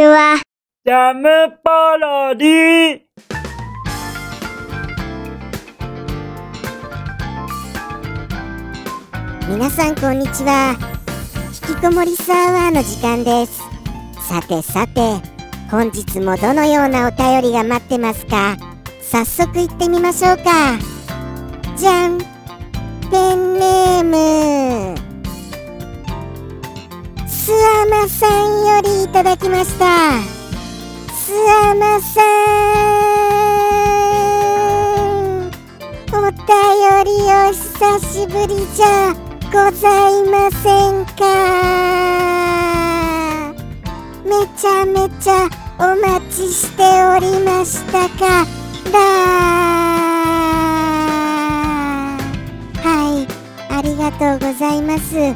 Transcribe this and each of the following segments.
ちは。ジャムパロディ。皆さんこんにちは。引きこもりサーバーの時間です。さてさて本日もどのようなお便りが待ってますか？早速行ってみましょうか。じゃん。ペンネームスアマさんよりいただきました。スアマさん。お便りお久しぶりじゃございませんか？めちゃめちゃお待ちしておりましたか？らはい。ありがとうございます。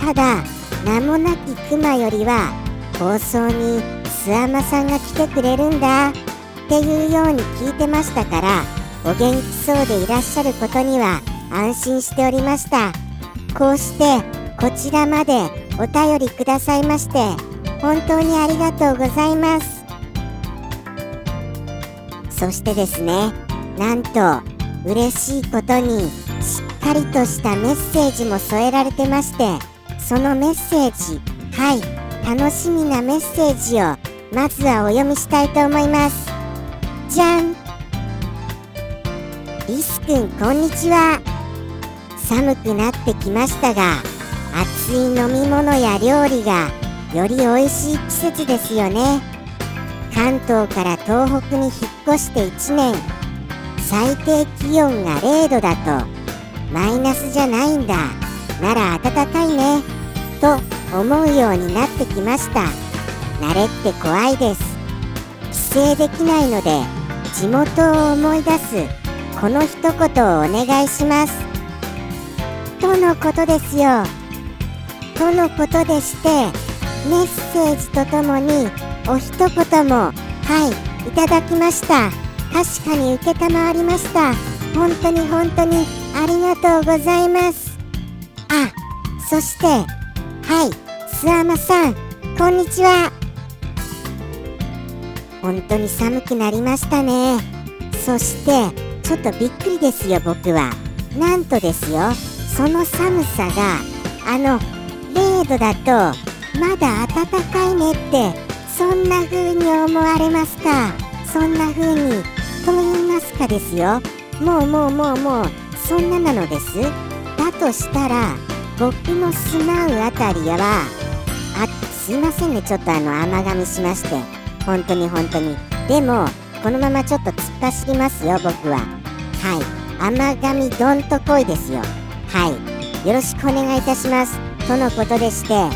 ただ名もなきクマよりは放送にスアマさんが来てくれるんだ。っていうように聞いてましたからお元気そうでいらっしゃることには安心しておりました。こうしてこちらまでお便りくださいまして本当にありがとうございます。そしてですねなんと嬉しいことにしっかりとしたメッセージも添えられてましてそのメッセージ。はい。楽しみなメッセージをまずはお読みしたいと思います。じゃん。リスくんこんにちは。寒くなってきましたが熱い飲み物や料理がより美味しい季節ですよね。関東から東北に引っ越して1年。最低気温が0度だとマイナスじゃないんだ。なら暖かいね。と思うようになってきました。慣れって怖いです。帰省できないので地元を思い出すこの一言をお願いします。とのことですよ。とのことでしてメッセージとともにお一言もはいいただきました。確かに承りました。本当に本当にありがとうございます。あそしてはいスアマさんこんにちは。本当に寒くなりましたね。そしてちょっとびっくりですよ僕は。なんとですよその寒さがあの0度だとまだ暖かいねってそんな風に思われますか？そんな風にと言いますかですよ。もうもうもうもうそんななのです。だとしたら僕の住まうあたりはあすいませんね。ちょっとあの甘噛みしまして。本当に本当に。でもこのままちょっと突っ走りますよ僕は。はい。甘噛みどんとこいですよ。はい。よろしくお願いいたします。とのことでしてあ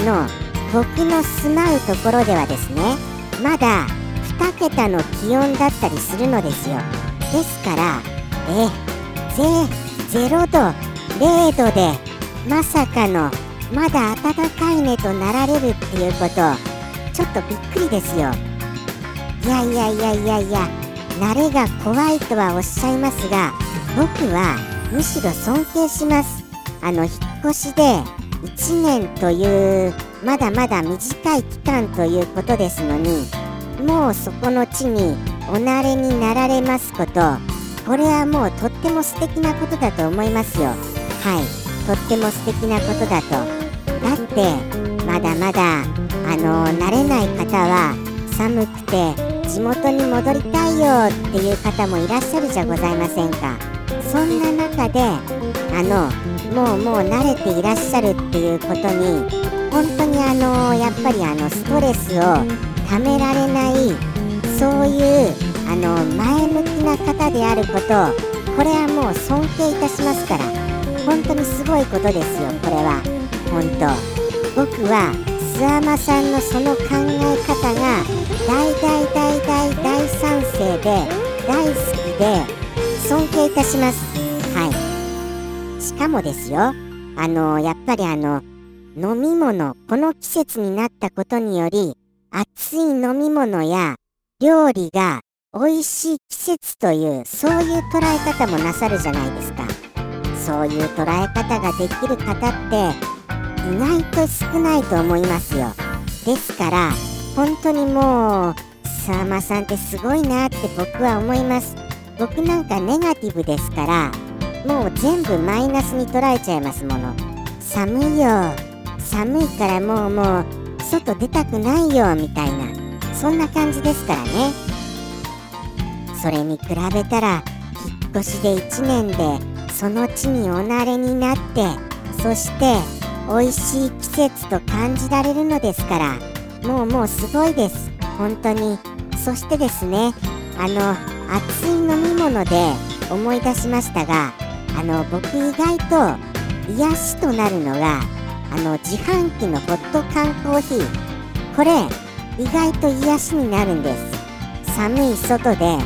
の僕の住まうところではですねまだ2桁の気温だったりするのですよ。ですからえぜ0度0度でまさかのまだ暖かいねとなられるっていうこと。ちょっとびっくりですよ。いやいやいやいやいや慣れが怖いとはおっしゃいますが僕はむしろ尊敬します。あの引っ越しで1年というまだまだ短い期間ということですのにもうそこの地にお慣れになられますこと。これはもうとっても素敵なことだと思いますよ。はい。とっても素敵なことだと。だってまだまだあの慣れない方は寒くて地元に戻りたいよっていう方もいらっしゃるじゃございませんか。そんな中であのもうもう慣れていらっしゃるっていうことに本当にあのやっぱりあのストレスをためられないそういうあの前向きな方であることこれはもう尊敬いたしますから。本当にすごいことですよこれは。本当。僕は諏訪間さんのその考え方が大大大大大賛成で大好きで尊敬いたします。はい。しかもですよあのやっぱりあの飲み物この季節になったことにより熱い飲み物や料理が美味しい季節というそういう捉え方もなさるじゃないですか。そういう捉え方ができる方って意外と少ないと思いますよ。ですから本当にもうさあまさんってすごいなって僕は思います。僕なんかネガティブですからもう全部マイナスに捉えちゃいますもの。寒いよ。寒いからもうもう外出たくないよみたいな。そんな感じですからね。それに比べたら引っ越しで1年でその地にお慣れになってそして美味しい季節と感じられるのですからもうもうすごいです。本当に。そしてですねあの熱い飲み物で思い出しましたがあの僕意外と癒しとなるのがあの自販機のホット缶コーヒー。これ意外と癒しになるんです。寒い外で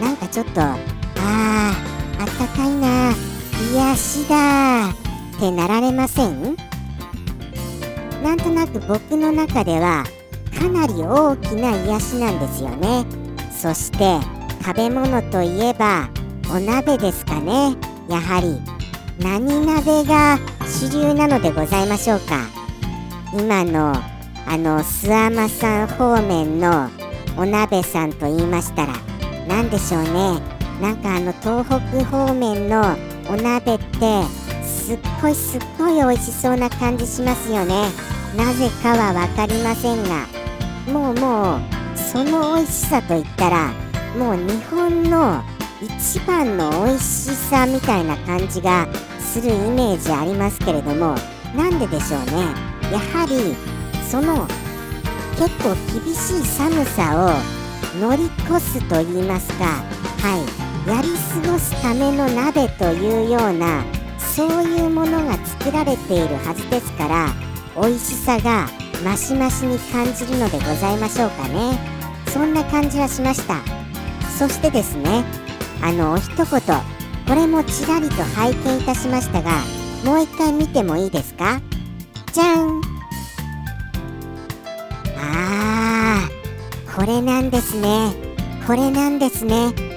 なんかちょっとあーあったかいな癒しだってなられません？なんとなく僕の中ではかなり大きな癒しなんですよね。そして食べ物といえばお鍋ですかね。やはり何鍋が主流なのでございましょうか。今のあの諏訪間さん方面のお鍋さんと言いましたら何でしょうね。なんかあの東北方面のお鍋ってすっごいすっごい美味しそうな感じしますよね。なぜかは分かりませんがもうもうその美味しさといったらもう日本の一番の美味しさみたいな感じがするイメージありますけれどもなんででしょうね。やはりその結構厳しい寒さを乗り越すと言いますか。はい。やり過ごすための鍋というようなそういうものが作られているはずですから美味しさがマシマシに感じるのでございましょうかね。そんな感じはしました。そしてですねあのお一言これもちらりと拝見いたしましたがもう一回見てもいいですか？じゃん。あーこれなんですね。これなんですね。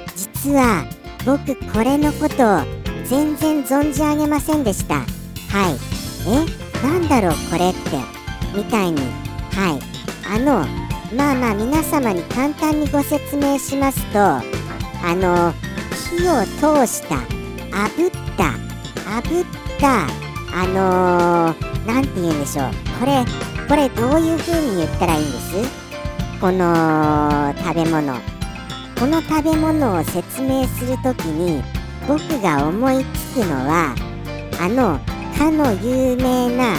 実は僕これのことを全然存じ上げませんでした。はい。え？なんだろうこれって。みたいに。はい。あのまあまあ皆様に簡単にご説明しますとあの火を通した炙った炙ったあのー、て言うんでしょう。これこれどういう風に言ったらいいんです？この食べ物。この食べ物を説明するときに僕が思いつくのはあのかの有名な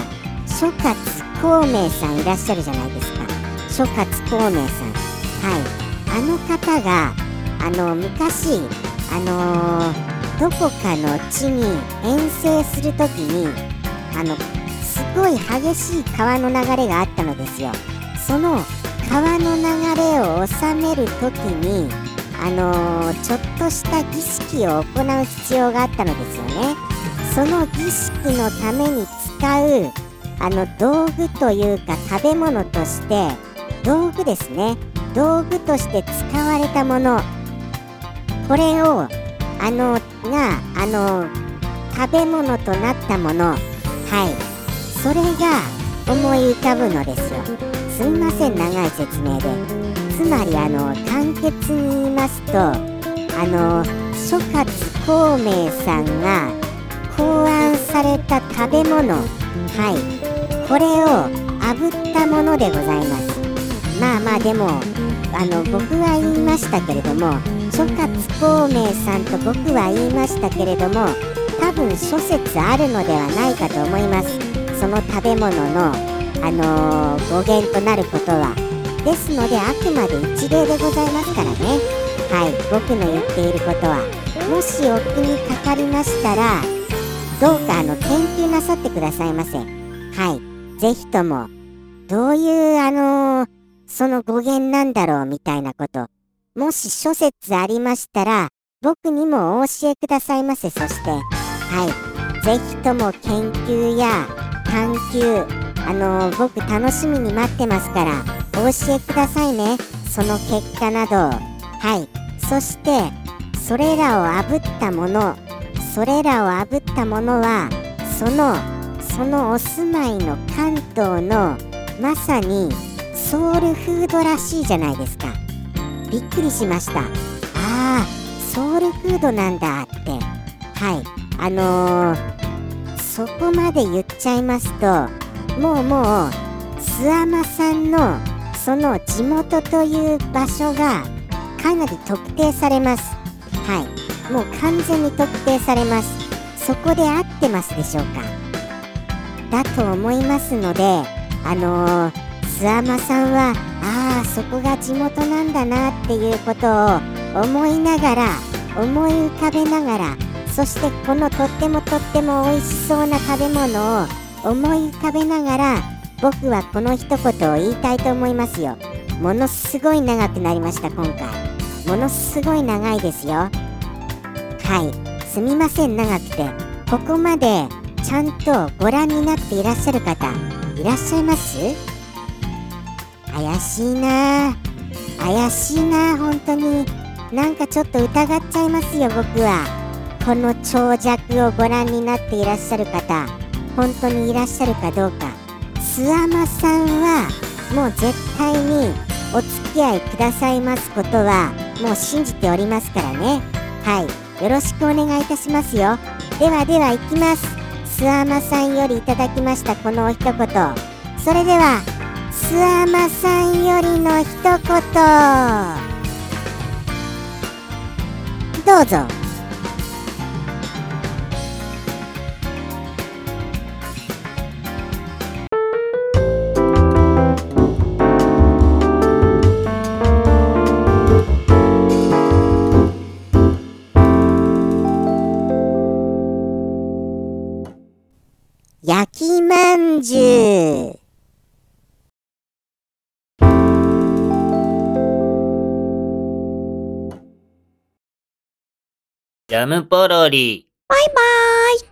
諸葛孔明さんいらっしゃるじゃないですか。諸葛孔明さん。はい。あの方があの昔あのーどこかの地に遠征するときにあのすごい激しい川の流れがあったのですよ。その川の流れを収めるときにあのー、ちょっとした儀式を行う必要があったのですよね。その儀式のために使うあの道具というか食べ物として道具ですね。道具として使われたもの。これをあのがあの食べ物となったもの。はい。それが思い浮かぶのですよ。すみません長い説明で。つまりあの簡潔に言いますとあの諸葛孔明さんが考案された食べ物。はい。これを炙ったものでございます。まあまあでもあの僕は言いましたけれども諸葛孔明さんと僕は言いましたけれども多分諸説あるのではないかと思います。その食べ物のあのー、語源となることは。ですのであくまで一例でございますからね。はい。僕の言っていることはもしお気にかかりましたらどうかあの研究なさってくださいませ。はい。ぜひともどういうあのー、その語源なんだろうみたいなこともし諸説ありましたら僕にもお教えくださいませ。そしてはい。ぜひとも研究や探究あのー、僕楽しみに待ってますからお教えくださいね。その結果など。はい。そしてそれらを炙ったものそれらを炙ったものはそのそのお住まいの関東のまさにソウルフードらしいじゃないですか。びっくりしました。ああソウルフードなんだって。はい。あのー、そこまで言っちゃいますともうもう諏訪間さんのその地元という場所がかなり特定されます。はい。もう完全に特定されます。そこで合ってますでしょうか。だと思いますのであのー、諏訪間さんはああそこが地元なんだなっていうことを思いながら思い浮かべながらそしてこのとってもとっても美味しそうな食べ物を思い浮かべながら僕はこの一言を言いたいと思いますよ。ものすごい長くなりました今回。ものすごい長いですよ。はい。すみません長くて。ここまでちゃんとご覧になっていらっしゃる方いらっしゃいます？怪しいな。怪しいな本当に。なんかちょっと疑っちゃいますよ僕は。この長尺をご覧になっていらっしゃる方。本当にいらっしゃるかどうか。諏訪間さんはもう絶対にお付き合いくださいますことはもう信じておりますからね。はい。よろしくお願いいたしますよ。ではでは行きます。諏訪間さんよりいただきましたこのお一言。それでは諏訪間さんよりの一言。どうぞ。ジャムポロリ。バイバーイ。